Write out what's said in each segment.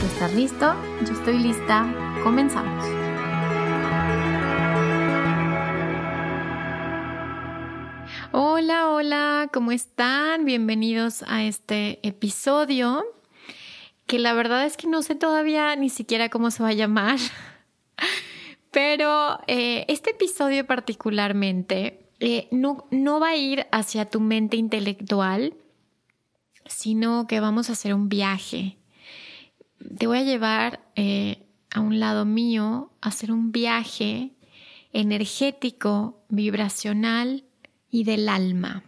Tú estás listo, yo estoy lista, comenzamos. Hola, hola, ¿cómo están? Bienvenidos a este episodio que la verdad es que no sé todavía ni siquiera cómo se va a llamar, pero eh, este episodio particularmente eh, no, no va a ir hacia tu mente intelectual, sino que vamos a hacer un viaje. Te voy a llevar eh, a un lado mío a hacer un viaje energético, vibracional y del alma.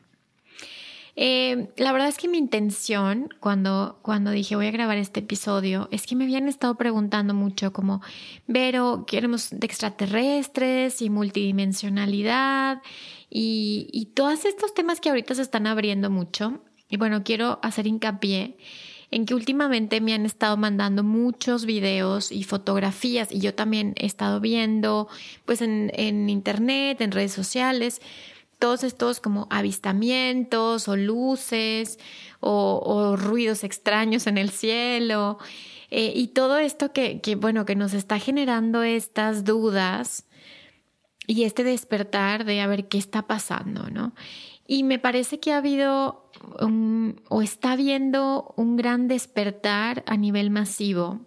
Eh, la verdad es que mi intención cuando, cuando dije voy a grabar este episodio es que me habían estado preguntando mucho como, Vero, queremos de extraterrestres y multidimensionalidad y, y todos estos temas que ahorita se están abriendo mucho. Y bueno, quiero hacer hincapié en que últimamente me han estado mandando muchos videos y fotografías y yo también he estado viendo pues en, internet, en redes sociales, todos estos como avistamientos o luces o, ruidos extraños en el cielo eh, y todo esto que, que, bueno, que nos está generando estas dudas y este despertar de a ver qué está pasando, ¿no? Y me parece que ha habido o está habiendo un gran despertar a nivel masivo,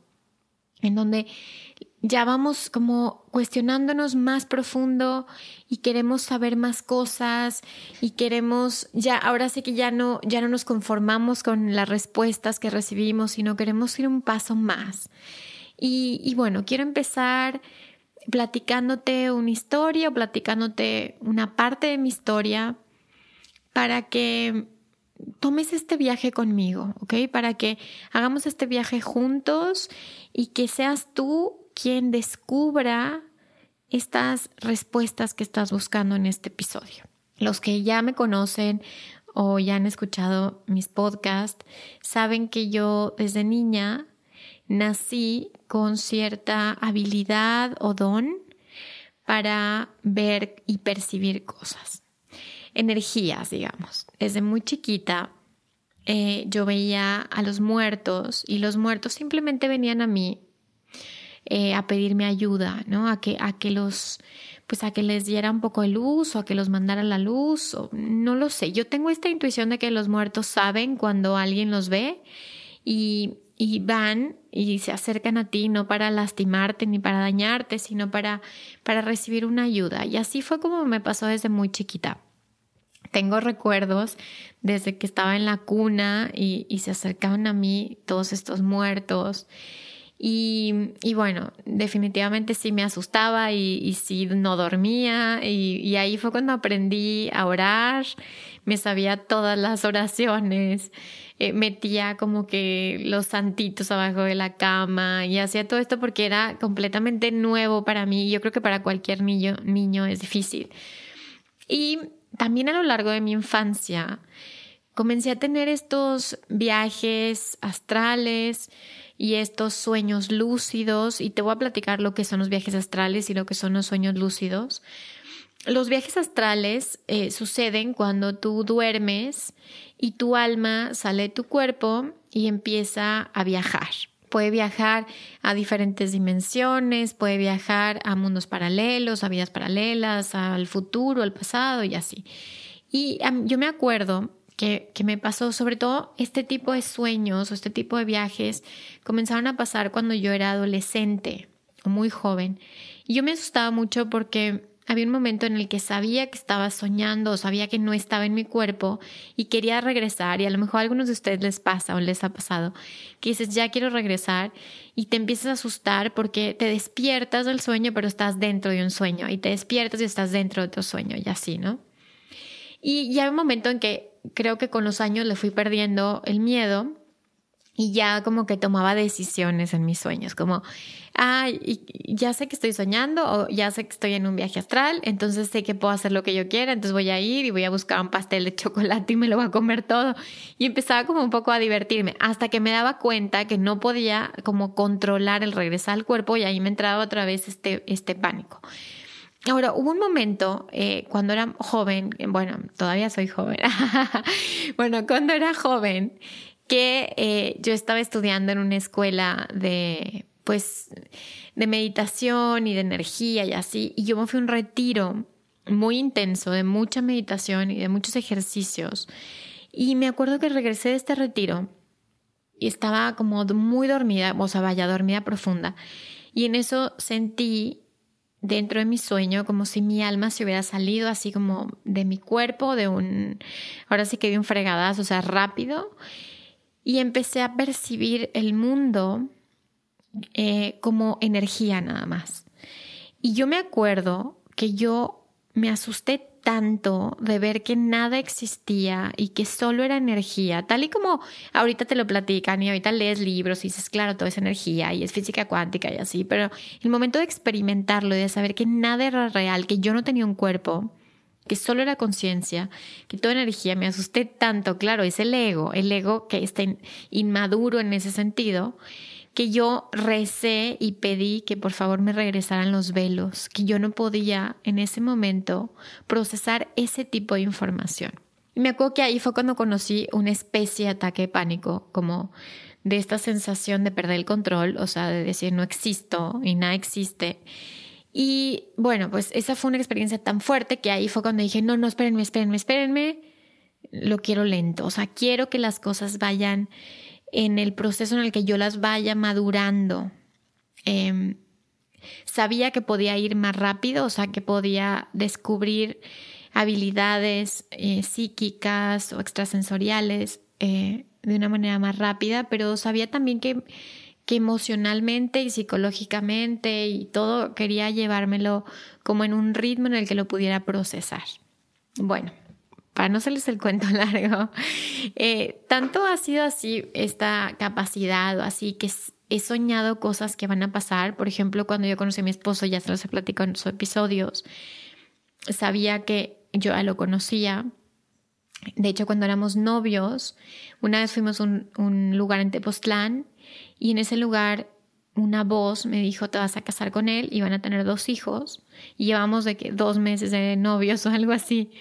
en donde ya vamos como cuestionándonos más profundo y queremos saber más cosas y queremos ya ahora sí que ya no ya no nos conformamos con las respuestas que recibimos sino queremos ir un paso más. Y, y bueno quiero empezar platicándote una historia o platicándote una parte de mi historia para que tomes este viaje conmigo, ¿ok? Para que hagamos este viaje juntos y que seas tú quien descubra estas respuestas que estás buscando en este episodio. Los que ya me conocen o ya han escuchado mis podcasts saben que yo desde niña nací con cierta habilidad o don para ver y percibir cosas, energías, digamos. Desde muy chiquita eh, yo veía a los muertos y los muertos simplemente venían a mí eh, a pedirme ayuda, ¿no? A que, a que los, pues a que les diera un poco de luz o a que los mandara la luz, no lo sé. Yo tengo esta intuición de que los muertos saben cuando alguien los ve y, y van y se acercan a ti no para lastimarte ni para dañarte, sino para, para recibir una ayuda. Y así fue como me pasó desde muy chiquita. Tengo recuerdos desde que estaba en la cuna y, se acercaban a mí todos estos muertos. Y, bueno, definitivamente sí me asustaba y, sí no dormía. Y, ahí fue cuando aprendí a orar, me sabía todas las oraciones, eh, metía como que los santitos abajo de la cama y hacía todo esto porque era completamente nuevo para mí. Yo creo que para cualquier niño, niño es difícil. Y también a lo largo de mi infancia comencé a tener estos viajes astrales, y estos sueños lúcidos, y te voy a platicar lo que son los viajes astrales y lo que son los sueños lúcidos. Los viajes astrales eh, suceden cuando tú duermes y tu alma sale de tu cuerpo y empieza a viajar. Puede viajar a diferentes dimensiones, puede viajar a mundos paralelos, a vidas paralelas, al futuro, al pasado y así. Y yo me acuerdo que, me pasó, sobre todo este tipo de sueños o este tipo de viajes, comenzaron a pasar cuando yo era adolescente muy joven. Y yo me asustaba mucho porque había un momento en el que sabía que estaba soñando o sabía que no estaba en mi cuerpo y quería regresar y a lo mejor a algunos de ustedes les pasa o les ha pasado que dices ya quiero regresar y te empiezas a asustar porque te despiertas del sueño pero estás dentro de un sueño y te despiertas y estás dentro de otro sueño y así, ¿no? Y ya hay un momento en que creo que con los años le fui perdiendo el miedo y ya como que tomaba decisiones en mis sueños, como, ah, ya sé que estoy soñando o ya sé que estoy en un viaje astral, entonces sé que puedo hacer lo que yo quiera, entonces voy a ir y voy a buscar un pastel de chocolate y me lo voy a comer todo. Y empezaba como un poco a divertirme, hasta que me daba cuenta que no podía como controlar el regresar al cuerpo y ahí me entraba otra vez este, este pánico. Ahora, hubo un momento eh, cuando era joven, bueno, todavía soy joven, bueno, cuando era joven, que eh, yo estaba estudiando en una escuela de, pues, de meditación y de energía y así, y yo me fui a un retiro muy intenso de mucha meditación y de muchos ejercicios. Y me acuerdo que regresé de este retiro y estaba como muy dormida, o sea, vaya, dormida profunda. Y en eso sentí dentro de mi sueño como si mi alma se hubiera salido así como de mi cuerpo, de un, ahora sí que de un fregadazo, o sea, rápido y empecé a percibir el mundo eh, como energía nada más. Y yo me acuerdo que yo me asusté tanto de ver que nada existía y que solo era energía, tal y como ahorita te lo platican y ahorita lees libros y dices, claro, todo es energía y es física cuántica y así, pero el momento de experimentarlo y de saber que nada era real, que yo no tenía un cuerpo, que solo era conciencia, que toda energía, me asusté tanto, claro, es el ego, el ego que está inmaduro en ese sentido, que yo recé y pedí que por favor me regresaran los velos, que yo no podía en ese momento procesar ese tipo de información. Y me acuerdo que ahí fue cuando conocí una especie de ataque de pánico, como de esta sensación de perder el control, o sea, de decir no existo y nada existe y bueno, pues esa fue una experiencia tan fuerte que ahí fue cuando dije, no, no, espérenme, espérenme, espérenme, lo quiero lento, o sea, quiero que las cosas vayan en el proceso en el que yo las vaya madurando. Em, sabía que podía ir más rápido, o sea, que podía descubrir habilidades eh, psíquicas o extrasensoriales eh, de una manera más rápida, pero sabía también que que emocionalmente y psicológicamente y todo quería llevármelo como en un ritmo en el que lo pudiera procesar. Bueno, para no hacerles el cuento largo, eh, tanto ha sido así esta capacidad o así que he soñado cosas que van a pasar. Por ejemplo, cuando yo conocí a mi esposo, ya se los he platicado en sus episodios, sabía que yo ya lo conocía. De hecho, cuando éramos novios, una vez fuimos a un, un lugar en Tepoztlán y en ese lugar una voz me dijo, te vas a casar con él y van a tener dos hijos. Y llevamos de que dos meses de novios o algo así.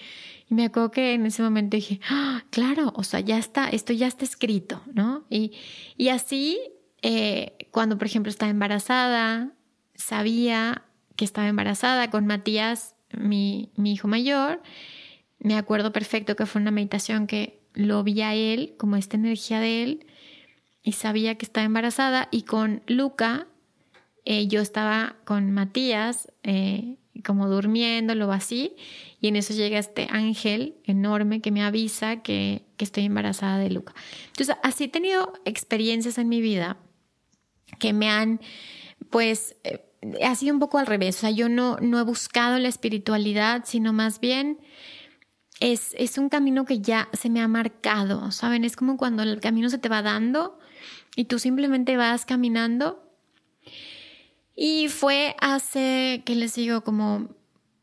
Y me acuerdo que en ese momento dije, ah, claro, o sea, ya está, esto ya está escrito, ¿no? Y, y así, eh, cuando por ejemplo estaba embarazada, sabía que estaba embarazada con Matías, mi, mi hijo mayor. Me acuerdo perfecto que fue una meditación que lo vi a él, como esta energía de él, y sabía que estaba embarazada y con Luca eh, yo estaba con Matías eh, como durmiendo, así y en eso llega este ángel enorme que me avisa que, que estoy embarazada de Luca. Entonces así he tenido experiencias en mi vida que me han pues eh, ha sido un poco al revés, o sea, yo no, no he buscado la espiritualidad, sino más bien es, es un camino que ya se me ha marcado, ¿saben? Es como cuando el camino se te va dando y tú simplemente vas caminando. Y fue hace, ¿qué les digo? Como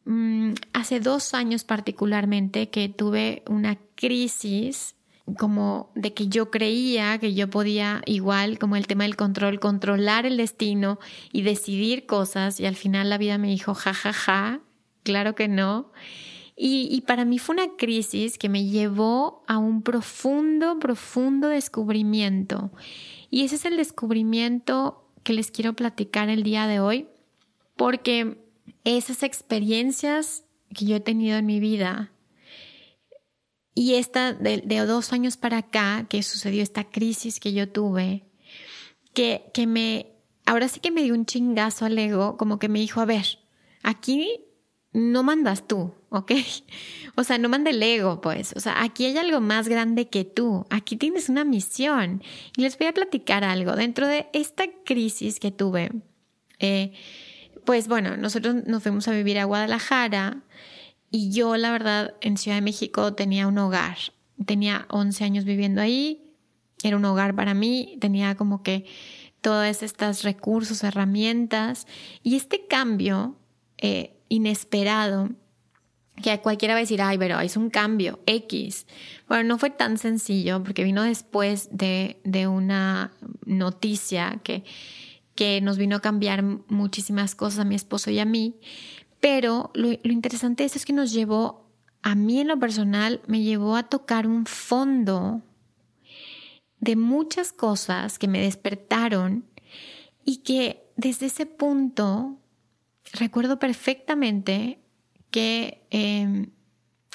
mm, hace dos años particularmente que tuve una crisis como de que yo creía que yo podía igual como el tema del control, controlar el destino y decidir cosas y al final la vida me dijo, ja, ja, ja, claro que no. Y, para mí fue una crisis que me llevó a un profundo, profundo descubrimiento. Y ese es el descubrimiento que les quiero platicar el día de hoy, porque esas experiencias que yo he tenido en mi vida y esta de, dos años para acá, que sucedió esta crisis que yo tuve, que, que me ahora sí que me dio un chingazo al ego, como que me dijo, a ver, aquí no mandas tú, ¿ok? O sea, no manda el ego, pues. O sea, aquí hay algo más grande que tú. Aquí tienes una misión. Y les voy a platicar algo. Dentro de esta crisis que tuve, eh, pues bueno, nosotros nos fuimos a vivir a Guadalajara y yo, la verdad, en Ciudad de México tenía un hogar. Tenía 11 años viviendo ahí. Era un hogar para mí. Tenía como que todos estos recursos, herramientas. Y este cambio eh, inesperado, que cualquiera va a decir, ay, pero es un cambio X. Bueno, no fue tan sencillo porque vino después de, de una noticia que, que nos vino a cambiar muchísimas cosas a mi esposo y a mí. Pero lo, lo interesante es, es que nos llevó, a mí en lo personal, me llevó a tocar un fondo de muchas cosas que me despertaron y que desde ese punto recuerdo perfectamente que em,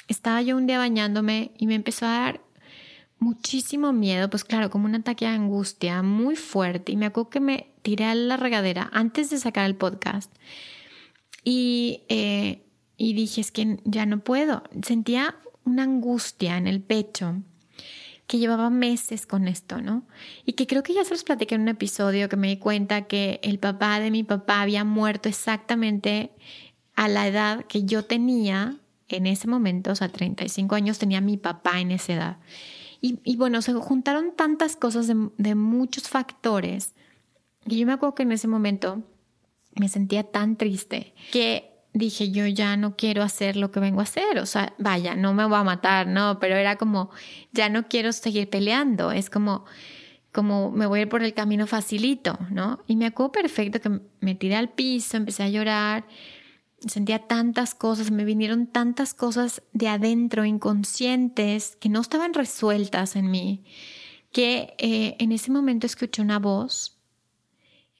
estaba yo un día bañándome y me empezó a dar muchísimo miedo, pues claro, como un ataque de angustia muy fuerte. Y me acuerdo que me tiré a la regadera antes de sacar el podcast. Y, eh, y dije, es que ya no puedo. Sentía una angustia en el pecho que llevaba meses con esto, ¿no? Y que creo que ya se los platiqué en un episodio que me di cuenta que el papá de mi papá había muerto exactamente a la edad que yo tenía en ese momento, o sea, 35 años tenía mi papá en esa edad. Y, bueno, se juntaron tantas cosas de, de muchos factores que yo me acuerdo que en ese momento me sentía tan triste que dije, yo ya no quiero hacer lo que vengo a hacer, o sea, vaya, no me voy a matar, no, pero era como, ya no quiero seguir peleando, es como, como me voy a ir por el camino facilito, ¿no? Y me acuerdo perfecto que me tiré al piso, empecé a llorar, sentía tantas cosas, me vinieron tantas cosas de adentro, inconscientes, que no estaban resueltas en mí, que eh, en ese momento escuché una voz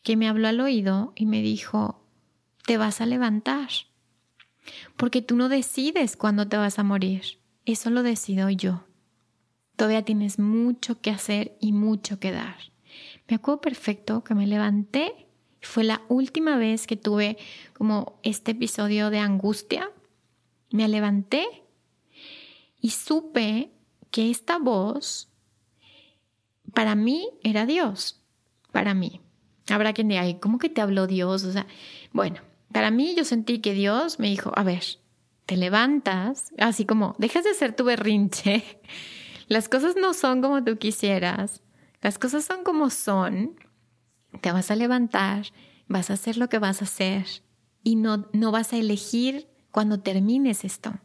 que me habló al oído y me dijo, te vas a levantar. Porque tú no decides cuándo te vas a morir. Eso lo decido yo. Todavía tienes mucho que hacer y mucho que dar. Me acuerdo perfecto que me levanté. Fue la última vez que tuve como este episodio de angustia. Me levanté y supe que esta voz para mí era Dios. Para mí. Habrá quien diga, ¿cómo que te habló Dios? O sea, bueno, para mí yo sentí que Dios me dijo, a ver, te levantas, así como, dejas de hacer tu berrinche, las cosas no son como tú quisieras, las cosas son como son, te vas a levantar, vas a hacer lo que vas a hacer y no, no vas a elegir cuando termines esto,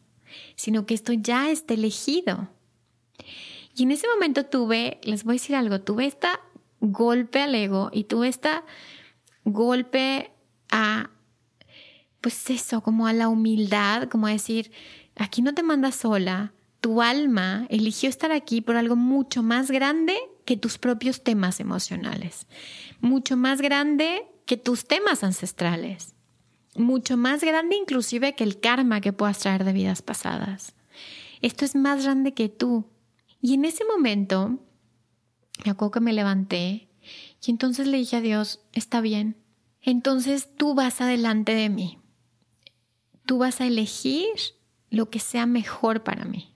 sino que esto ya está elegido. Y en ese momento tuve, les voy a decir algo, tuve esta golpe al ego y tuve esta golpe a pues eso, como a la humildad, como a decir, aquí no te mandas sola, tu alma eligió estar aquí por algo mucho más grande que tus propios temas emocionales, mucho más grande que tus temas ancestrales, mucho más grande inclusive que el karma que puedas traer de vidas pasadas. Esto es más grande que tú. Y en ese momento, me acuerdo que me levanté y entonces le dije a Dios, está bien, entonces tú vas adelante de mí tú vas a elegir lo que sea mejor para mí.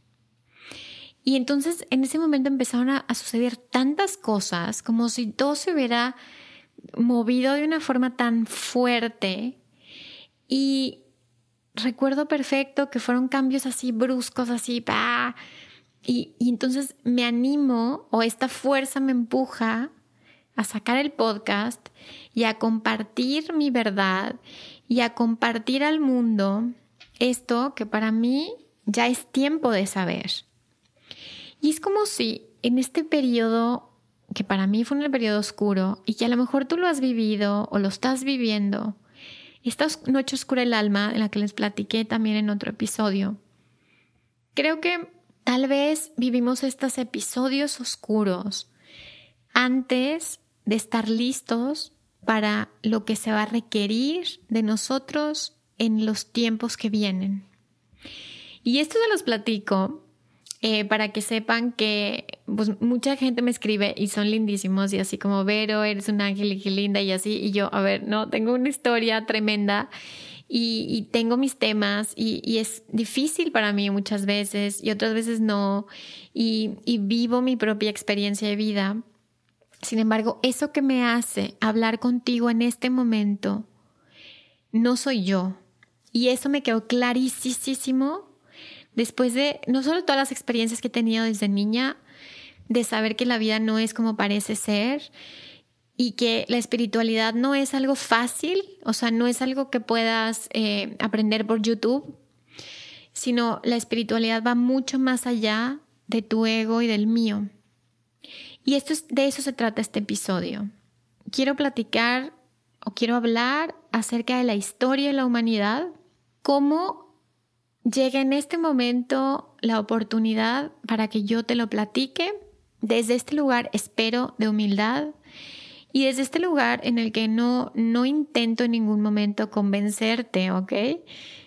Y entonces en ese momento empezaron a, suceder tantas cosas, como si todo se hubiera movido de una forma tan fuerte. Y recuerdo perfecto que fueron cambios así bruscos, así, Y, y entonces me animo o esta fuerza me empuja a sacar el podcast y a compartir mi verdad y a compartir al mundo esto que para mí ya es tiempo de saber. Y es como si en este periodo, que para mí fue un periodo oscuro y que a lo mejor tú lo has vivido o lo estás viviendo, esta noche oscura del alma, en la que les platiqué también en otro episodio, creo que tal vez vivimos estos episodios oscuros antes de estar listos para lo que se va a requerir de nosotros en los tiempos que vienen. Y esto se los platico eh, para que sepan que pues, mucha gente me escribe y son lindísimos y así como, Vero, eres un ángel y qué linda y así. Y yo, a ver, no, tengo una historia tremenda y, tengo mis temas y, es difícil para mí muchas veces y otras veces no. Y, y vivo mi propia experiencia de vida. Sin embargo, eso que me hace hablar contigo en este momento no soy yo. Y eso me quedó clarísimo después de no solo todas las experiencias que he tenido desde niña, de saber que la vida no es como parece ser y que la espiritualidad no es algo fácil, o sea, no es algo que puedas eh, aprender por YouTube, sino la espiritualidad va mucho más allá de tu ego y del mío. Y esto es, de eso se trata este episodio. Quiero platicar o quiero hablar acerca de la historia de la humanidad, cómo llega en este momento la oportunidad para que yo te lo platique. Desde este lugar espero de humildad y desde este lugar en el que no, no intento en ningún momento convencerte, ¿ok?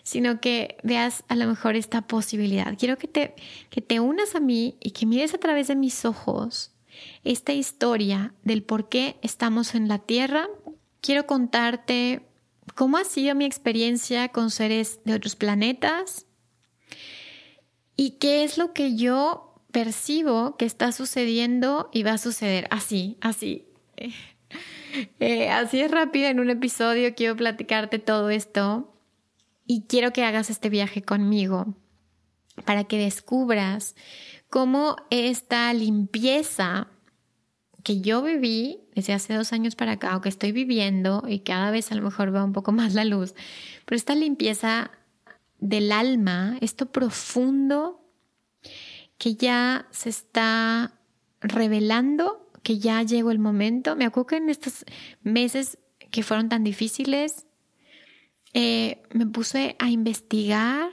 Sino que veas a lo mejor esta posibilidad. Quiero que te, que te unas a mí y que mires a través de mis ojos esta historia del por qué estamos en la Tierra. Quiero contarte cómo ha sido mi experiencia con seres de otros planetas, ¿Y qué es lo que yo percibo que está sucediendo y va a suceder? Así, así. Eh, así es rápido en un episodio quiero platicarte todo esto y quiero que hagas este viaje conmigo para que descubras cómo esta limpieza que yo viví desde hace dos años para acá o que estoy viviendo y cada vez a lo mejor va un poco más la luz, pero esta limpieza del alma, esto profundo que ya se está revelando, que ya llegó el momento. Me acuerdo que en estos meses que fueron tan difíciles, eh, me puse a investigar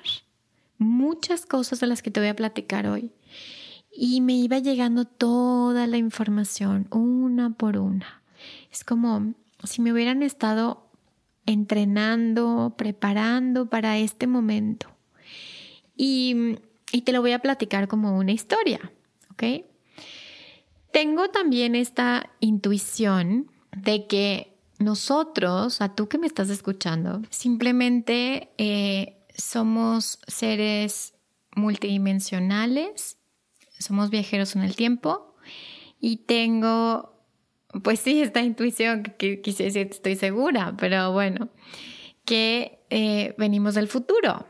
muchas cosas de las que te voy a platicar hoy. Y me iba llegando toda la información, una por una. Es como si me hubieran estado entrenando, preparando para este momento. Y, te lo voy a platicar como una historia, ¿ok? Tengo también esta intuición de que nosotros, a tú que me estás escuchando, simplemente eh, somos seres multidimensionales, somos viajeros en el tiempo y tengo pues sí, esta intuición que, quise decir, estoy segura, pero bueno, que eh, venimos del futuro.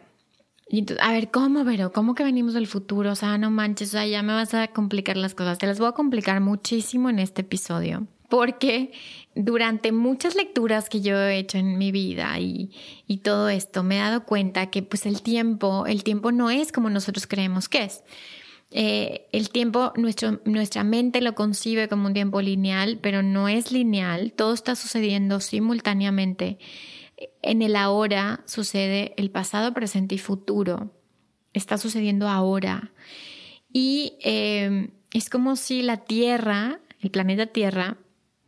Y entonces, a ver, ¿cómo, pero ¿Cómo que venimos del futuro? O sea, no manches, o sea, ya me vas a complicar las cosas. Te las voy a complicar muchísimo en este episodio. Porque durante muchas lecturas que yo he hecho en mi vida y, y todo esto, me he dado cuenta que pues el tiempo, el tiempo no es como nosotros creemos que es. Eh, el tiempo, nuestra mente lo concibe como un tiempo lineal, pero no es lineal, todo está sucediendo simultáneamente. En el ahora sucede el pasado, presente y futuro. Está sucediendo ahora. Y eh, es como si la Tierra, el planeta Tierra,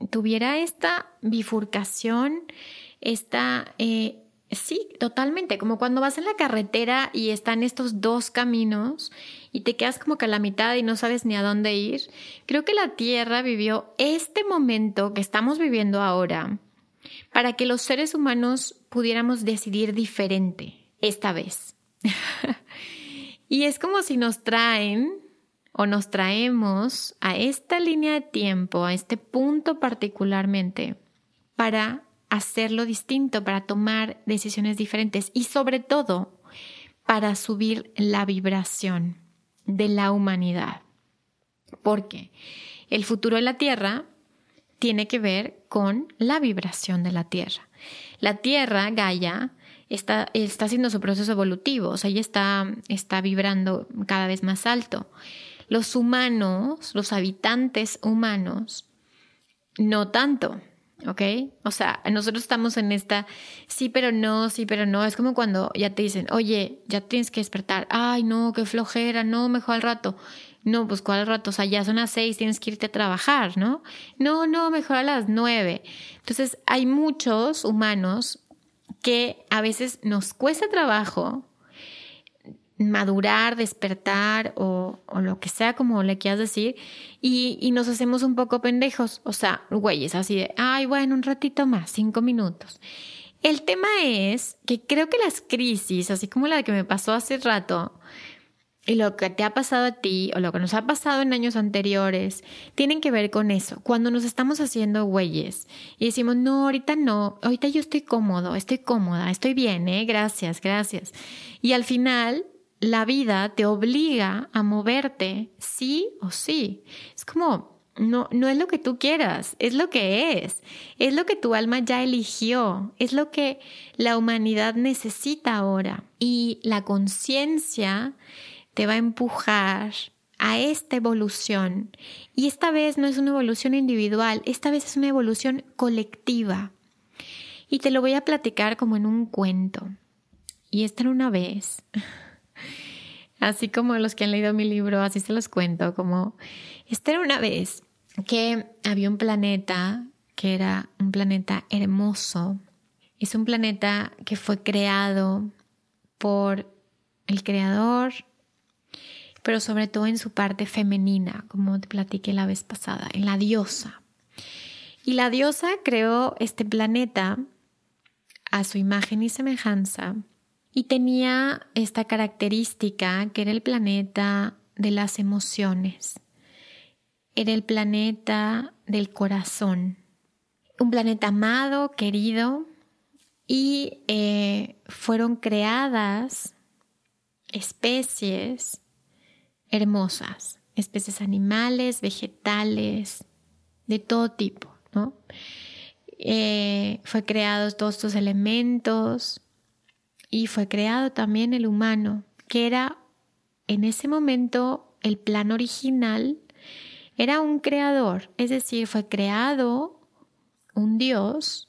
tuviera esta bifurcación, esta eh, Sí, totalmente. Como cuando vas en la carretera y están estos dos caminos y te quedas como que a la mitad y no sabes ni a dónde ir. Creo que la Tierra vivió este momento que estamos viviendo ahora para que los seres humanos pudiéramos decidir diferente esta vez. y es como si nos traen o nos traemos a esta línea de tiempo, a este punto particularmente, para hacerlo distinto, para tomar decisiones diferentes y sobre todo para subir la vibración de la humanidad. Porque el futuro de la Tierra tiene que ver con la vibración de la Tierra. La Tierra, Gaia, está, está haciendo su proceso evolutivo, o sea, ella está, está vibrando cada vez más alto. Los humanos, los habitantes humanos, no tanto. ¿Ok? O sea, nosotros estamos en esta, sí, pero no, sí, pero no. Es como cuando ya te dicen, oye, ya tienes que despertar. Ay, no, qué flojera, no, mejor al rato. No, pues cuál rato, o sea, ya son las seis, tienes que irte a trabajar, ¿no? No, no, mejor a las nueve. Entonces, hay muchos humanos que a veces nos cuesta trabajo madurar, despertar o, lo que sea como le quieras decir y, nos hacemos un poco pendejos, o sea, güeyes así de, ay, bueno, un ratito más, cinco minutos. El tema es que creo que las crisis, así como la que me pasó hace rato, y lo que te ha pasado a ti o lo que nos ha pasado en años anteriores tienen que ver con eso. Cuando nos estamos haciendo güeyes y decimos, no, ahorita no, ahorita yo estoy cómodo, estoy cómoda, estoy bien, ¿eh? Gracias, gracias. Y al final la vida te obliga a moverte sí o sí. Es como, no, no es lo que tú quieras, es lo que es, es lo que tu alma ya eligió, es lo que la humanidad necesita ahora. Y la conciencia te va a empujar a esta evolución. Y esta vez no es una evolución individual, esta vez es una evolución colectiva. Y te lo voy a platicar como en un cuento. Y esta era una vez. Así como los que han leído mi libro, así se los cuento, como esta era una vez que había un planeta que era un planeta hermoso. Es un planeta que fue creado por el creador pero sobre todo en su parte femenina, como te platiqué la vez pasada, en la diosa. Y la diosa creó este planeta a su imagen y semejanza y tenía esta característica que era el planeta de las emociones, era el planeta del corazón, un planeta amado, querido, y eh, fueron creadas especies hermosas, especies animales, vegetales, de todo tipo, ¿no? Eh, fue creados todos estos elementos y fue creado también el humano, que era en ese momento el plan original, era un creador, es decir, fue creado un Dios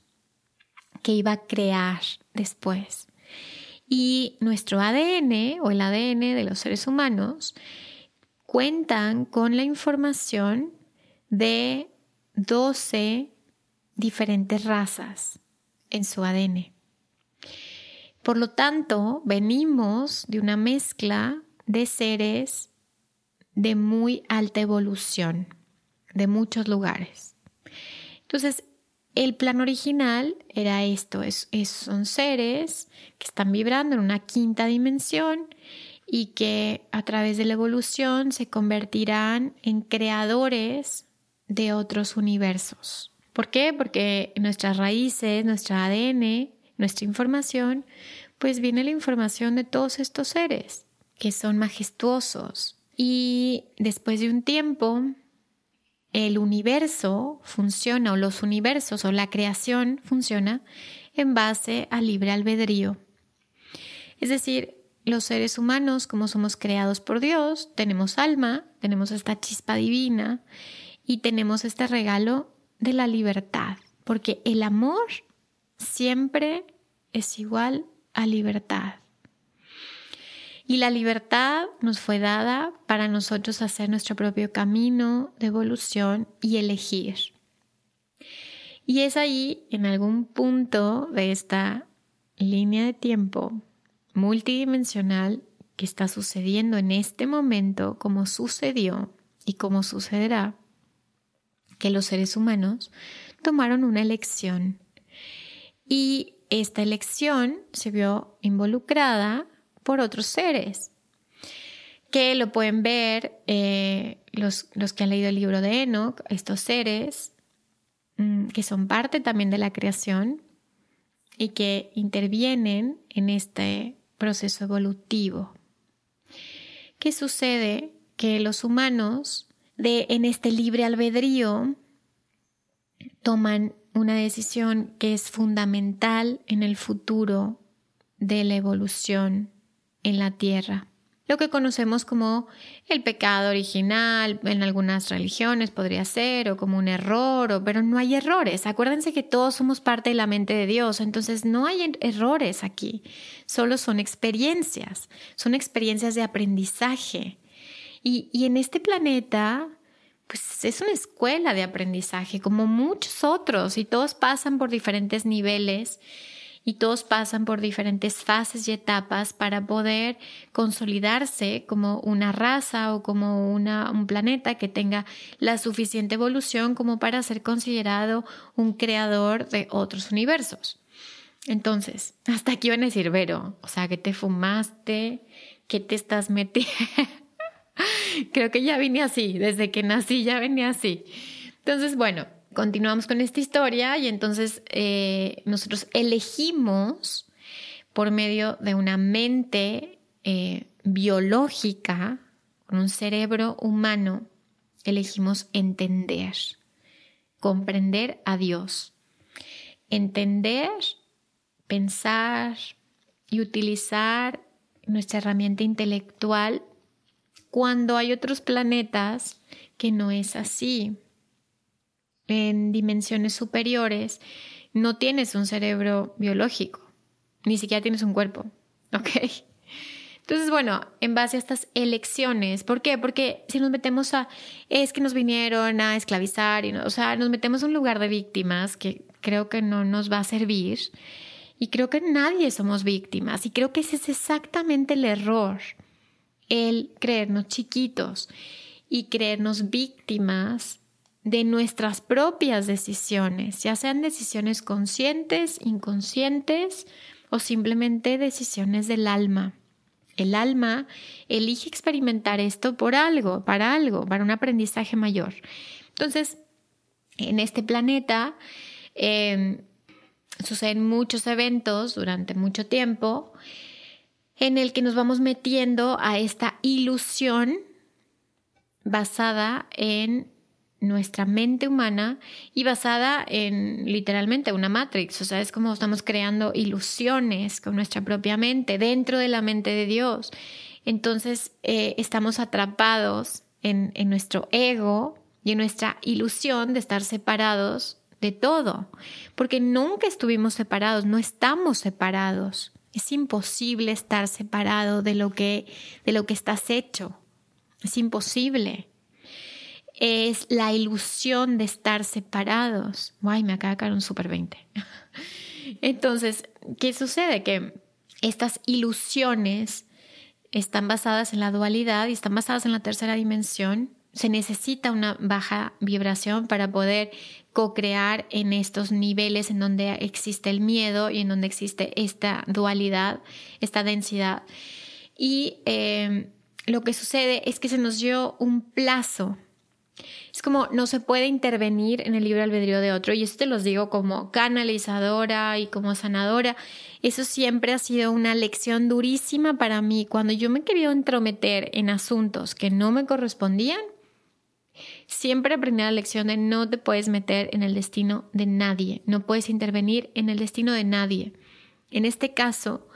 que iba a crear después. Y nuestro ADN o el ADN de los seres humanos cuentan con la información de 12 diferentes razas en su ADN. Por lo tanto, venimos de una mezcla de seres de muy alta evolución, de muchos lugares. Entonces, el plan original era esto, es, son seres que están vibrando en una quinta dimensión y que a través de la evolución se convertirán en creadores de otros universos. ¿Por qué? Porque nuestras raíces, nuestra ADN, nuestra información, pues viene la información de todos estos seres que son majestuosos. Y después de un tiempo, el universo funciona, o los universos, o la creación funciona en base al libre albedrío. Es decir, los seres humanos, como somos creados por Dios, tenemos alma, tenemos esta chispa divina y tenemos este regalo de la libertad, porque el amor siempre es igual a libertad. Y la libertad nos fue dada para nosotros hacer nuestro propio camino de evolución y elegir. Y es ahí, en algún punto de esta línea de tiempo, multidimensional que está sucediendo en este momento, como sucedió y como sucederá, que los seres humanos tomaron una elección. Y esta elección se vio involucrada por otros seres, que lo pueden ver eh, los, los, que han leído el libro de Enoch, estos seres mm, que son parte también de la creación y que intervienen en este proceso evolutivo. ¿Qué sucede? Que los humanos de, en este libre albedrío toman una decisión que es fundamental en el futuro de la evolución en la Tierra lo que conocemos como el pecado original, en algunas religiones podría ser, o como un error, pero no hay errores. Acuérdense que todos somos parte de la mente de Dios, entonces no hay errores aquí, solo son experiencias, son experiencias de aprendizaje. Y, y en este planeta, pues es una escuela de aprendizaje, como muchos otros, y todos pasan por diferentes niveles y todos pasan por diferentes fases y etapas para poder consolidarse como una raza o como una, un planeta que tenga la suficiente evolución como para ser considerado un creador de otros universos. Entonces, hasta aquí van a decir, Vero, o sea, que te fumaste, que te estás metiendo. Creo que ya vine así, desde que nací ya venía así. Entonces, bueno, continuamos con esta historia y entonces eh, nosotros elegimos por medio de una mente eh, biológica, con un cerebro humano, elegimos entender, comprender a Dios, entender, pensar y utilizar nuestra herramienta intelectual cuando hay otros planetas que no es así en dimensiones superiores, no tienes un cerebro biológico, ni siquiera tienes un cuerpo, ¿ok? Entonces, bueno, en base a estas elecciones, ¿por qué? Porque si nos metemos a, es que nos vinieron a esclavizar, y o sea, nos metemos a un lugar de víctimas que creo que no nos va a servir. Y creo que nadie somos víctimas. Y creo que ese es exactamente el error, el creernos chiquitos y creernos víctimas de nuestras propias decisiones, ya sean decisiones conscientes, inconscientes o simplemente decisiones del alma. El alma elige experimentar esto por algo, para algo, para un aprendizaje mayor. Entonces, en este planeta em, suceden muchos eventos durante mucho tiempo en el que nos vamos metiendo a esta ilusión basada en nuestra mente humana y basada en literalmente una matrix, o sea, es como estamos creando ilusiones con nuestra propia mente dentro de la mente de Dios. Entonces eh, estamos atrapados en, en nuestro ego y en nuestra ilusión de estar separados de todo, porque nunca estuvimos separados, no estamos separados. Es imposible estar separado de lo que, de lo que estás hecho. Es imposible es la ilusión de estar separados. Guay, me acaba de caer un super 20. Entonces, ¿qué sucede? Que estas ilusiones están basadas en la dualidad y están basadas en la tercera dimensión. Se necesita una baja vibración para poder co-crear en estos niveles en donde existe el miedo y en donde existe esta dualidad, esta densidad. Y eh, lo que sucede es que se nos dio un plazo es como no se puede intervenir en el libre albedrío de otro y esto te los digo como canalizadora y como sanadora. Eso siempre ha sido una lección durísima para mí cuando yo me quería entrometer en asuntos que no me correspondían. Siempre aprendí la lección de no te puedes meter en el destino de nadie, no puedes intervenir en el destino de nadie. En este caso,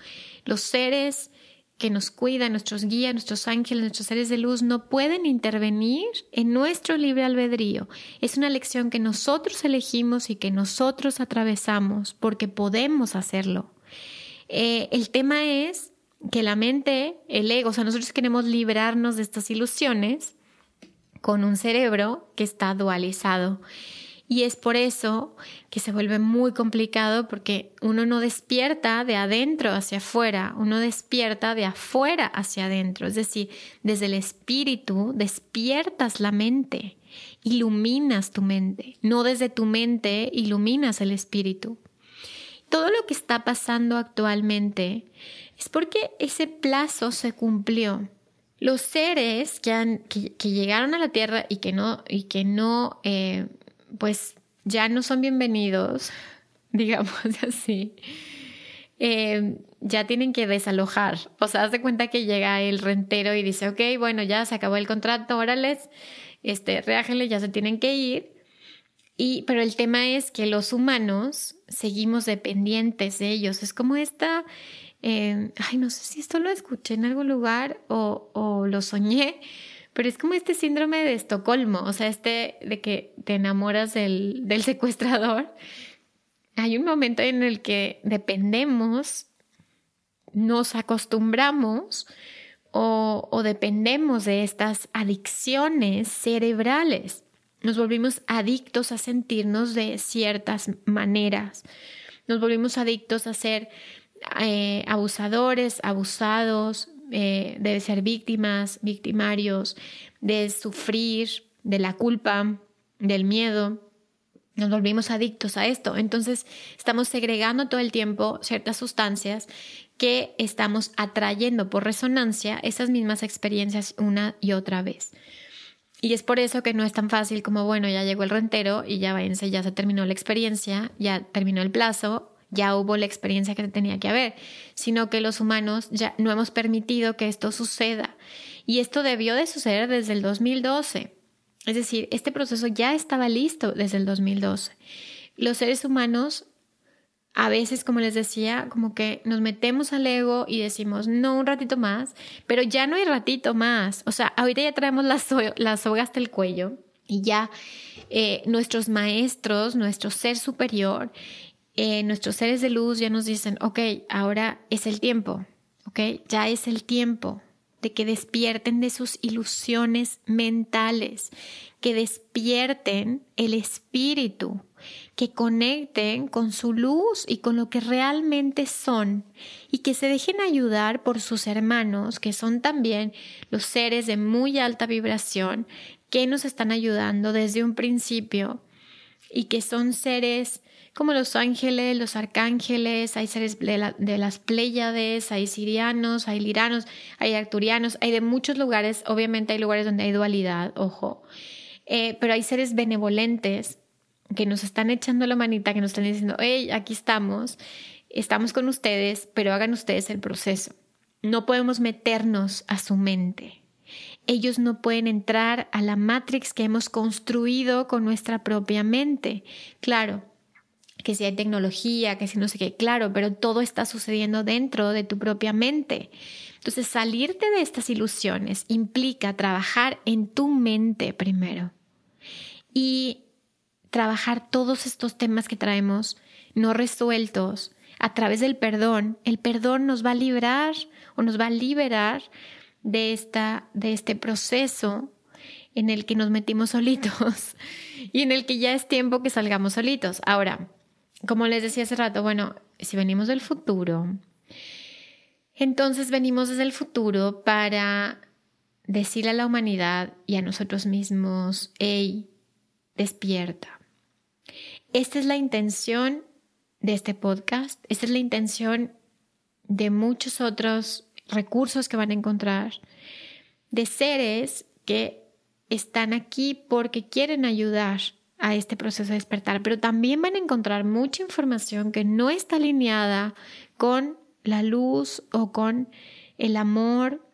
los seres que nos cuida, nuestros guías, nuestros ángeles, nuestros seres de luz, no pueden intervenir en nuestro libre albedrío. Es una lección que nosotros elegimos y que nosotros atravesamos porque podemos hacerlo. Eh, el tema es que la mente, el ego, o sea, nosotros queremos librarnos de estas ilusiones con un cerebro que está dualizado. Y es por eso que se vuelve muy complicado porque uno no despierta de adentro hacia afuera, uno despierta de afuera hacia adentro. Es decir, desde el espíritu despiertas la mente, iluminas tu mente, no desde tu mente iluminas el espíritu. Todo lo que está pasando actualmente es porque ese plazo se cumplió. Los seres que, han, que, llegaron a la Tierra y que no, y que no eh, pues ya no son bienvenidos, digamos así. Eh, ya tienen que desalojar. O sea, haz de cuenta que llega el rentero y dice, ok, bueno, ya se acabó el contrato, órales, este, reájenle, ya se tienen que ir. Y, pero el tema es que los humanos seguimos dependientes de ellos. Es como esta, eh, ay, no sé si esto lo escuché en algún lugar o, o lo soñé, pero es como este síndrome de Estocolmo, o sea, este de que te enamoras del, del secuestrador. Hay un momento en el que dependemos, nos acostumbramos o, o dependemos de estas adicciones cerebrales. Nos volvimos adictos a sentirnos de ciertas maneras. nos volvimos adictos a ser eh, abusadores, abusados, eh, de ser víctimas, victimarios, de sufrir, de la culpa, del miedo. Nos volvimos adictos a esto. Entonces estamos segregando todo el tiempo ciertas sustancias que estamos atrayendo por resonancia esas mismas experiencias una y otra vez. Y es por eso que no es tan fácil como, bueno, ya llegó el rentero y ya váyanse, ya se terminó la experiencia, ya terminó el plazo, ya hubo la experiencia que tenía que haber, sino que los humanos ya no hemos permitido que esto suceda. Y esto debió de suceder desde el 2012. Es decir, este proceso ya estaba listo desde el 2012. Los seres humanos a veces, como les decía, como que nos metemos al ego y decimos, no, un ratito más, pero ya no hay ratito más. O sea, ahorita ya traemos la, la soga hasta el cuello y ya eh, nuestros maestros, nuestro ser superior, eh, nuestros seres de luz ya nos dicen, ok, ahora es el tiempo, ok, ya es el tiempo de que despierten de sus ilusiones mentales, que despierten el espíritu, que conecten con su luz y con lo que realmente son y que se dejen ayudar por sus hermanos, que son también los seres de muy alta vibración, que nos están ayudando desde un principio y que son seres como los ángeles, los arcángeles, hay seres de, las Pléyades, hay sirianos, hay liranos, hay arturianos, hay de muchos lugares, obviamente hay lugares donde hay dualidad, ojo, eh, pero hay seres benevolentes que nos están echando la manita, que nos están diciendo, hey, aquí estamos, estamos con ustedes, pero hagan ustedes el proceso. No podemos meternos a su mente. Ellos no pueden entrar a la matrix que hemos construido con nuestra propia mente. Claro, que si hay tecnología, que si no sé qué, claro, pero todo está sucediendo dentro de tu propia mente. Entonces, salirte de estas ilusiones implica trabajar en tu mente primero y trabajar todos estos temas que traemos no resueltos a través del perdón. El perdón nos va a librar o nos va a liberar de, esta, de este proceso en el que nos metimos solitos y en el que ya es tiempo que salgamos solitos. Ahora, como les decía hace rato, bueno, si venimos del futuro, entonces venimos desde el futuro para decirle a la humanidad y a nosotros mismos, hey, despierta. Esta es la intención de este podcast, esta es la intención de muchos otros recursos que van a encontrar, de seres que están aquí porque quieren ayudar a este proceso de despertar, pero también van a encontrar mucha información que no está alineada con la luz o con el amor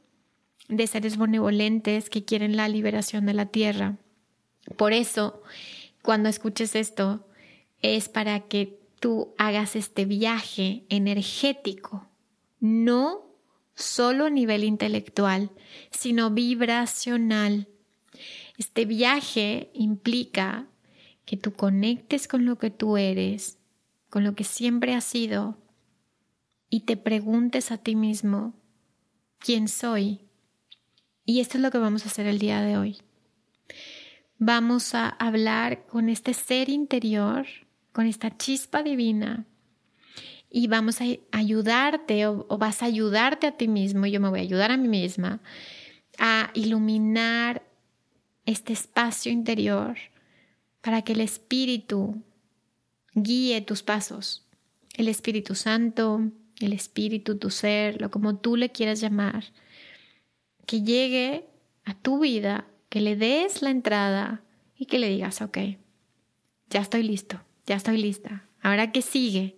de seres benevolentes que quieren la liberación de la tierra. Por eso, cuando escuches esto, es para que tú hagas este viaje energético, no solo a nivel intelectual, sino vibracional. Este viaje implica que tú conectes con lo que tú eres, con lo que siempre has sido, y te preguntes a ti mismo, ¿quién soy? Y esto es lo que vamos a hacer el día de hoy. Vamos a hablar con este ser interior, con esta chispa divina, y vamos a ayudarte o, vas a ayudarte a ti mismo, yo me voy a ayudar a mí misma, a iluminar este espacio interior para que el Espíritu guíe tus pasos. El Espíritu Santo, el Espíritu, tu ser, lo como tú le quieras llamar, que llegue a tu vida, que le des la entrada y que le digas, ok, ya estoy listo, ya estoy lista. Ahora qué sigue,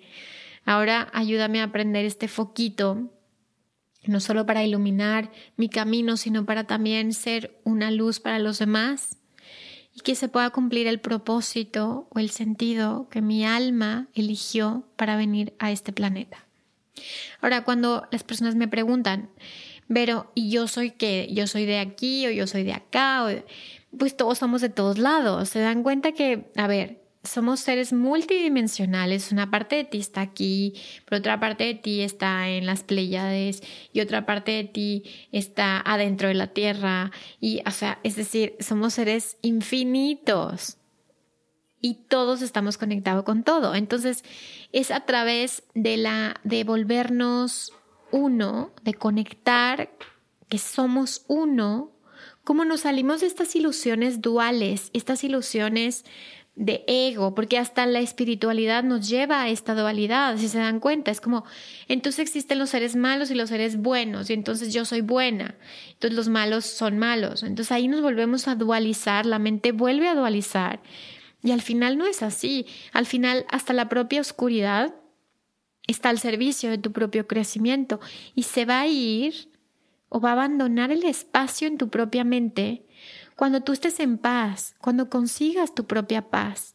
ahora ayúdame a aprender este foquito, no solo para iluminar mi camino, sino para también ser una luz para los demás y que se pueda cumplir el propósito o el sentido que mi alma eligió para venir a este planeta. Ahora, cuando las personas me preguntan, pero ¿y yo soy qué? ¿Yo soy de aquí o yo soy de acá? Pues todos somos de todos lados. Se dan cuenta que, a ver, somos seres multidimensionales. Una parte de ti está aquí, pero otra parte de ti está en las Pleiades y otra parte de ti está adentro de la Tierra. Y, o sea, es decir, somos seres infinitos. y todos estamos conectados con todo. Entonces, es a través de la de volvernos uno, de conectar que somos uno, como nos salimos de estas ilusiones duales, estas ilusiones de ego, porque hasta la espiritualidad nos lleva a esta dualidad, si se dan cuenta, es como, entonces existen los seres malos y los seres buenos, y entonces yo soy buena, entonces los malos son malos, entonces ahí nos volvemos a dualizar, la mente vuelve a dualizar, y al final no es así, al final hasta la propia oscuridad está al servicio de tu propio crecimiento y se va a ir o va a abandonar el espacio en tu propia mente cuando tú estés en paz, cuando consigas tu propia paz.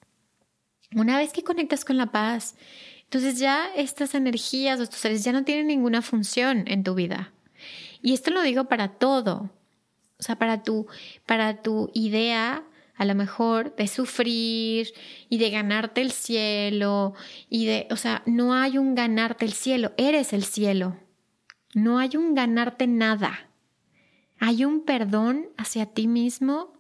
Una vez que conectas con la paz, entonces ya estas energías o estos seres ya no tienen ninguna función en tu vida. Y esto lo digo para todo. O sea, para tu, para tu idea, a lo mejor, de sufrir y de ganarte el cielo. Y de, o sea, no hay un ganarte el cielo, eres el cielo. No hay un ganarte nada. Hay un perdón hacia ti mismo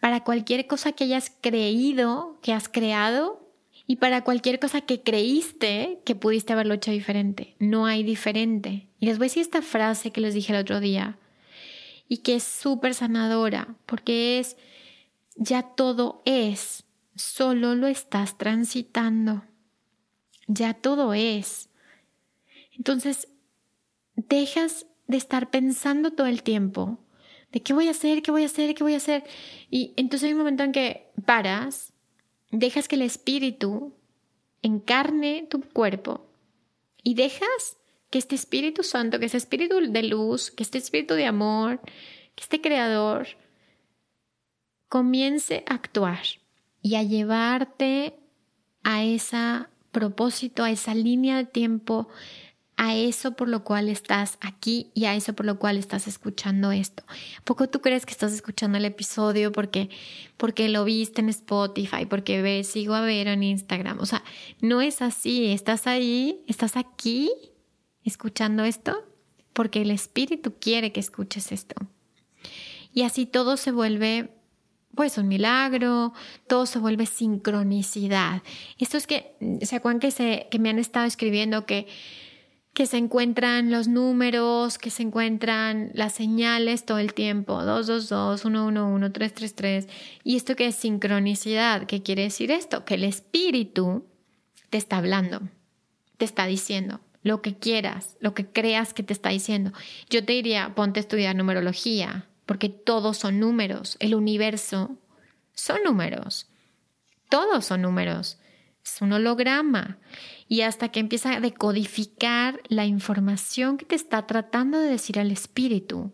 para cualquier cosa que hayas creído que has creado y para cualquier cosa que creíste que pudiste haberlo hecho diferente. No hay diferente. Y les voy a decir esta frase que les dije el otro día y que es súper sanadora porque es, ya todo es, solo lo estás transitando. Ya todo es. Entonces, dejas de estar pensando todo el tiempo de qué voy a hacer, qué voy a hacer, qué voy a hacer. Y entonces hay un momento en que paras, dejas que el espíritu encarne tu cuerpo y dejas que este Espíritu Santo, que este Espíritu de luz, que este Espíritu de amor, que este Creador comience a actuar y a llevarte a ese propósito, a esa línea de tiempo a eso por lo cual estás aquí y a eso por lo cual estás escuchando esto. ¿Poco tú crees que estás escuchando el episodio porque, porque lo viste en Spotify, porque ves, sigo a ver en Instagram? O sea, no es así. Estás ahí, estás aquí escuchando esto porque el Espíritu quiere que escuches esto. Y así todo se vuelve pues un milagro, todo se vuelve sincronicidad. Esto es que, ¿se acuerdan que, se, que me han estado escribiendo que que se encuentran los números, que se encuentran las señales todo el tiempo, 222, 111, 333. Y esto que es sincronicidad, ¿qué quiere decir esto? Que el espíritu te está hablando, te está diciendo lo que quieras, lo que creas que te está diciendo. Yo te diría, ponte a estudiar numerología, porque todos son números, el universo son números, todos son números, es un holograma y hasta que empieza a decodificar la información que te está tratando de decir al espíritu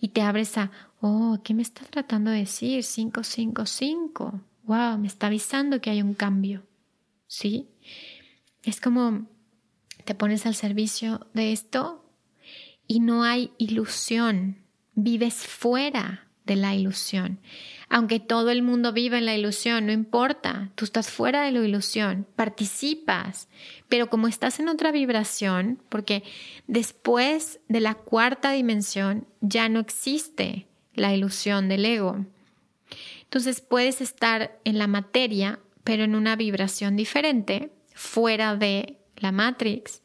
y te abres a, oh, ¿qué me está tratando de decir? 555. Wow, me está avisando que hay un cambio. ¿Sí? Es como te pones al servicio de esto y no hay ilusión, vives fuera de la ilusión. Aunque todo el mundo vive en la ilusión, no importa, tú estás fuera de la ilusión, participas, pero como estás en otra vibración, porque después de la cuarta dimensión ya no existe la ilusión del ego. Entonces puedes estar en la materia, pero en una vibración diferente, fuera de la Matrix,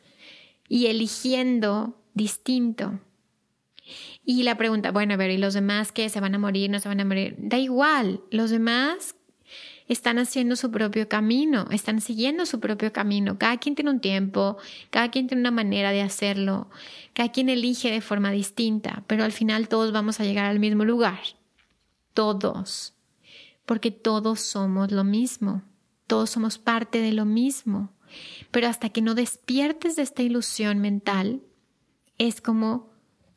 y eligiendo distinto. Y la pregunta, bueno, a ver, ¿y los demás qué? ¿Se van a morir? ¿No se van a morir? Da igual, los demás están haciendo su propio camino, están siguiendo su propio camino. Cada quien tiene un tiempo, cada quien tiene una manera de hacerlo, cada quien elige de forma distinta, pero al final todos vamos a llegar al mismo lugar. Todos. Porque todos somos lo mismo, todos somos parte de lo mismo. Pero hasta que no despiertes de esta ilusión mental, es como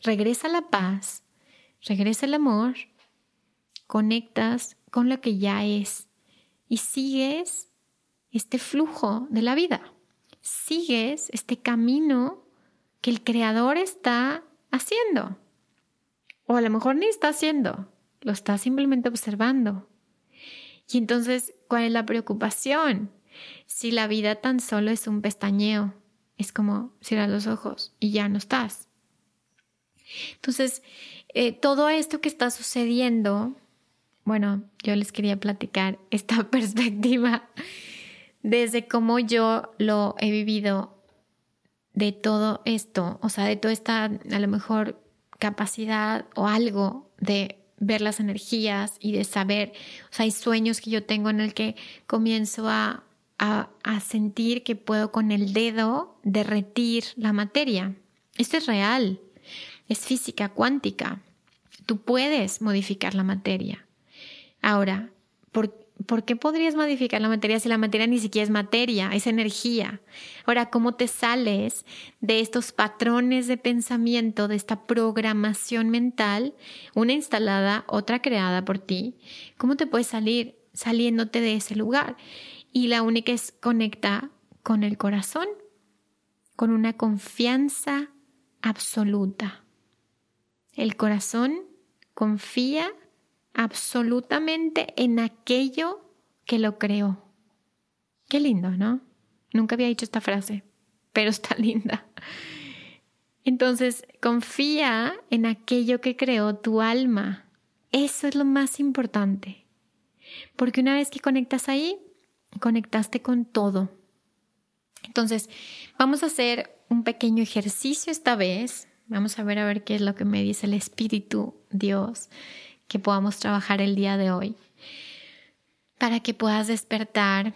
regresa la paz, regresa el amor, conectas con lo que ya es y sigues este flujo de la vida. Sigues este camino que el creador está haciendo. O a lo mejor ni está haciendo, lo está simplemente observando. Y entonces, ¿cuál es la preocupación? Si la vida tan solo es un pestañeo, es como cierras los ojos y ya no estás. Entonces, eh, todo esto que está sucediendo bueno, yo les quería platicar esta perspectiva desde cómo yo lo he vivido de todo esto, o sea, de toda esta, a lo mejor, capacidad o algo de ver las energías y de saber, o sea, hay sueños que yo tengo en el que comienzo a, a, a sentir que puedo con el dedo derretir la materia. Esto es real, es física cuántica. Tú puedes modificar la materia. Ahora, ¿por, ¿por, qué podrías modificar la materia si la materia ni siquiera es materia, es energía? Ahora, ¿cómo te sales de estos patrones de pensamiento, de esta programación mental, una instalada, otra creada por ti? ¿Cómo te puedes salir saliéndote de ese lugar? Y la única es conecta con el corazón, con una confianza absoluta. El corazón confía absolutamente en aquello que lo creó. Qué lindo, ¿no? Nunca había dicho esta frase, pero está linda. Entonces, confía en aquello que creó tu alma. Eso es lo más importante. Porque una vez que conectas ahí, conectaste con todo. Entonces, vamos a hacer un pequeño ejercicio esta vez. Vamos a ver a ver qué es lo que me dice el Espíritu Dios que podamos trabajar el día de hoy. Para que puedas despertar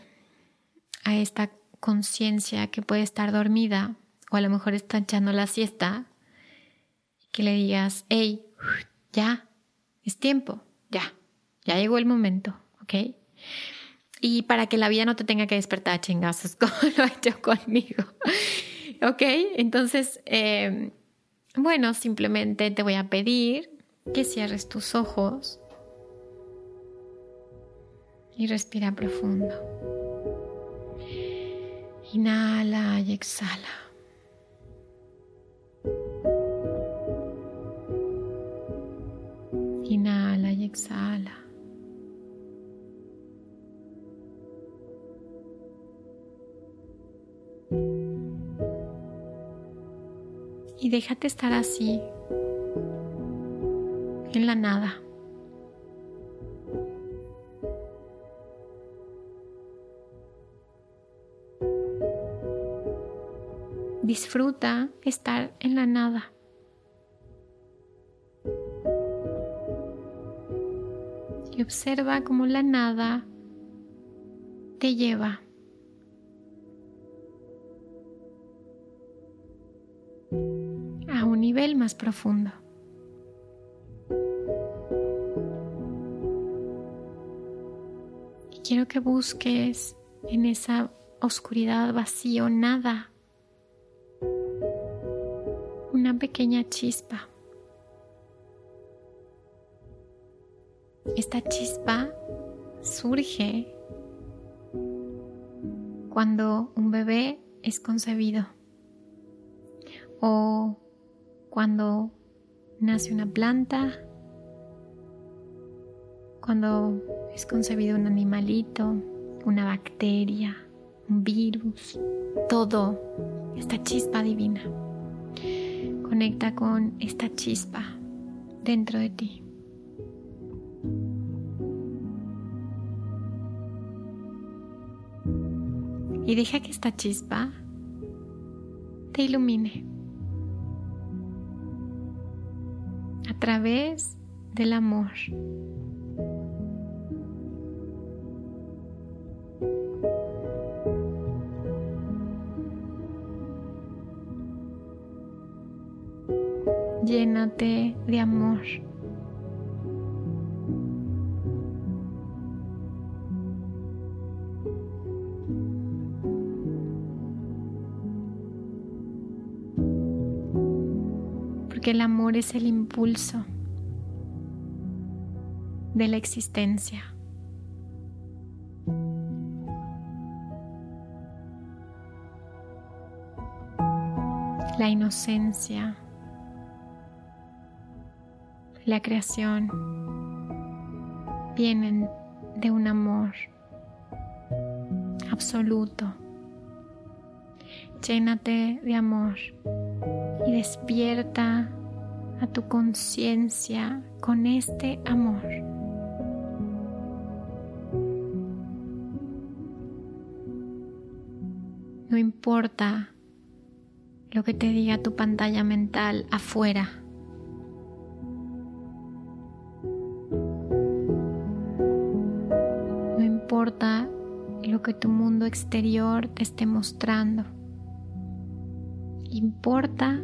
a esta conciencia que puede estar dormida o a lo mejor está echando la siesta. Que le digas, hey, ya, es tiempo, ya, ya llegó el momento, ¿ok? Y para que la vida no te tenga que despertar a chingazos como lo ha hecho conmigo. ¿Ok? Entonces, eh, bueno, simplemente te voy a pedir que cierres tus ojos y respira profundo. Inhala y exhala. Inhala y exhala. Y déjate estar así, en la nada. Disfruta estar en la nada. Y observa cómo la nada te lleva. Nivel más profundo. Y quiero que busques en esa oscuridad vacío nada, una pequeña chispa. Esta chispa surge cuando un bebé es concebido o cuando nace una planta, cuando es concebido un animalito, una bacteria, un virus, todo, esta chispa divina. Conecta con esta chispa dentro de ti. Y deja que esta chispa te ilumine. Través del amor. Llénate de amor. El amor es el impulso de la existencia. La inocencia, la creación vienen de un amor absoluto. Llénate de amor y despierta a tu conciencia con este amor. No importa lo que te diga tu pantalla mental afuera. No importa lo que tu mundo exterior te esté mostrando. Importa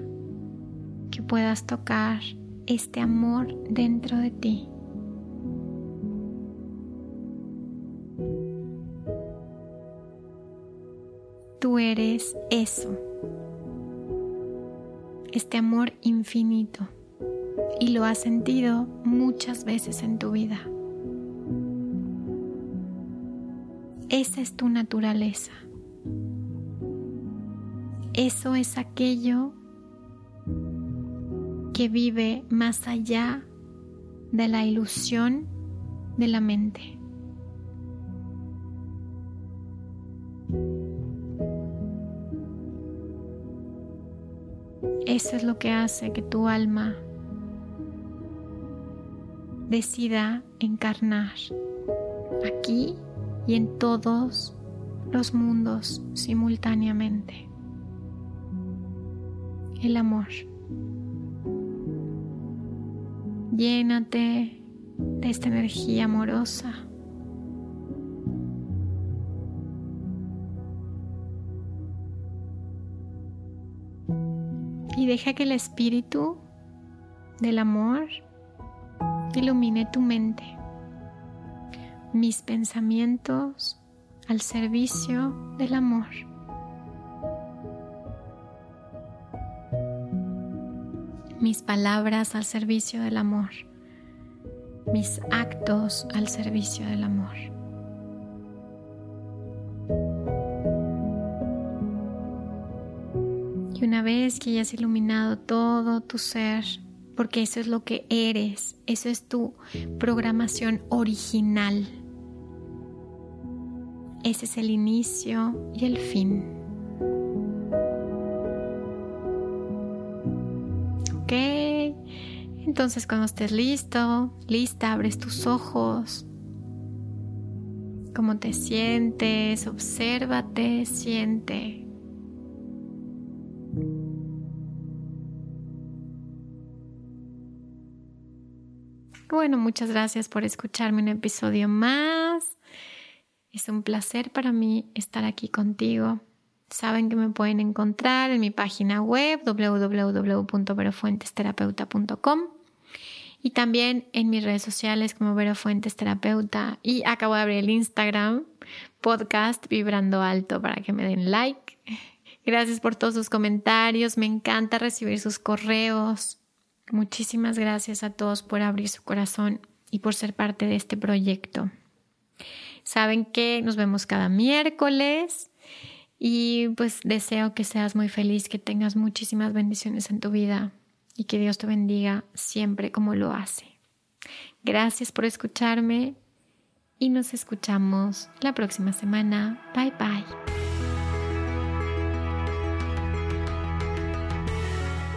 puedas tocar este amor dentro de ti. Tú eres eso, este amor infinito, y lo has sentido muchas veces en tu vida. Esa es tu naturaleza. Eso es aquello que vive más allá de la ilusión de la mente. Eso es lo que hace que tu alma decida encarnar aquí y en todos los mundos simultáneamente. El amor. Llénate de esta energía amorosa. Y deja que el espíritu del amor ilumine tu mente mis pensamientos al servicio del amor. Mis palabras al servicio del amor. Mis actos al servicio del amor. Y una vez que hayas iluminado todo tu ser, porque eso es lo que eres, eso es tu programación original ese es el inicio y el fin. Entonces cuando estés listo, lista, abres tus ojos. ¿Cómo te sientes? Obsérvate, siente. Bueno, muchas gracias por escucharme un episodio más. Es un placer para mí estar aquí contigo. Saben que me pueden encontrar en mi página web www.verofuentesterapeuta.com y también en mis redes sociales como Vero Fuentes Terapeuta y acabo de abrir el Instagram podcast Vibrando Alto para que me den like. Gracias por todos sus comentarios, me encanta recibir sus correos. Muchísimas gracias a todos por abrir su corazón y por ser parte de este proyecto. Saben que nos vemos cada miércoles y pues deseo que seas muy feliz, que tengas muchísimas bendiciones en tu vida y que Dios te bendiga siempre como lo hace. Gracias por escucharme y nos escuchamos la próxima semana. Bye bye.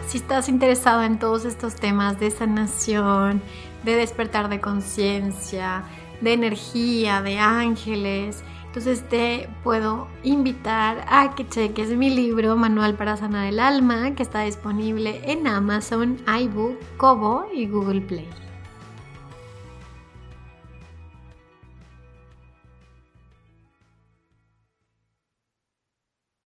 Si estás interesado en todos estos temas de sanación, de despertar de conciencia, de energía, de ángeles. Entonces te puedo invitar a que cheques mi libro Manual para Sanar el Alma, que está disponible en Amazon, iBook, Kobo y Google Play.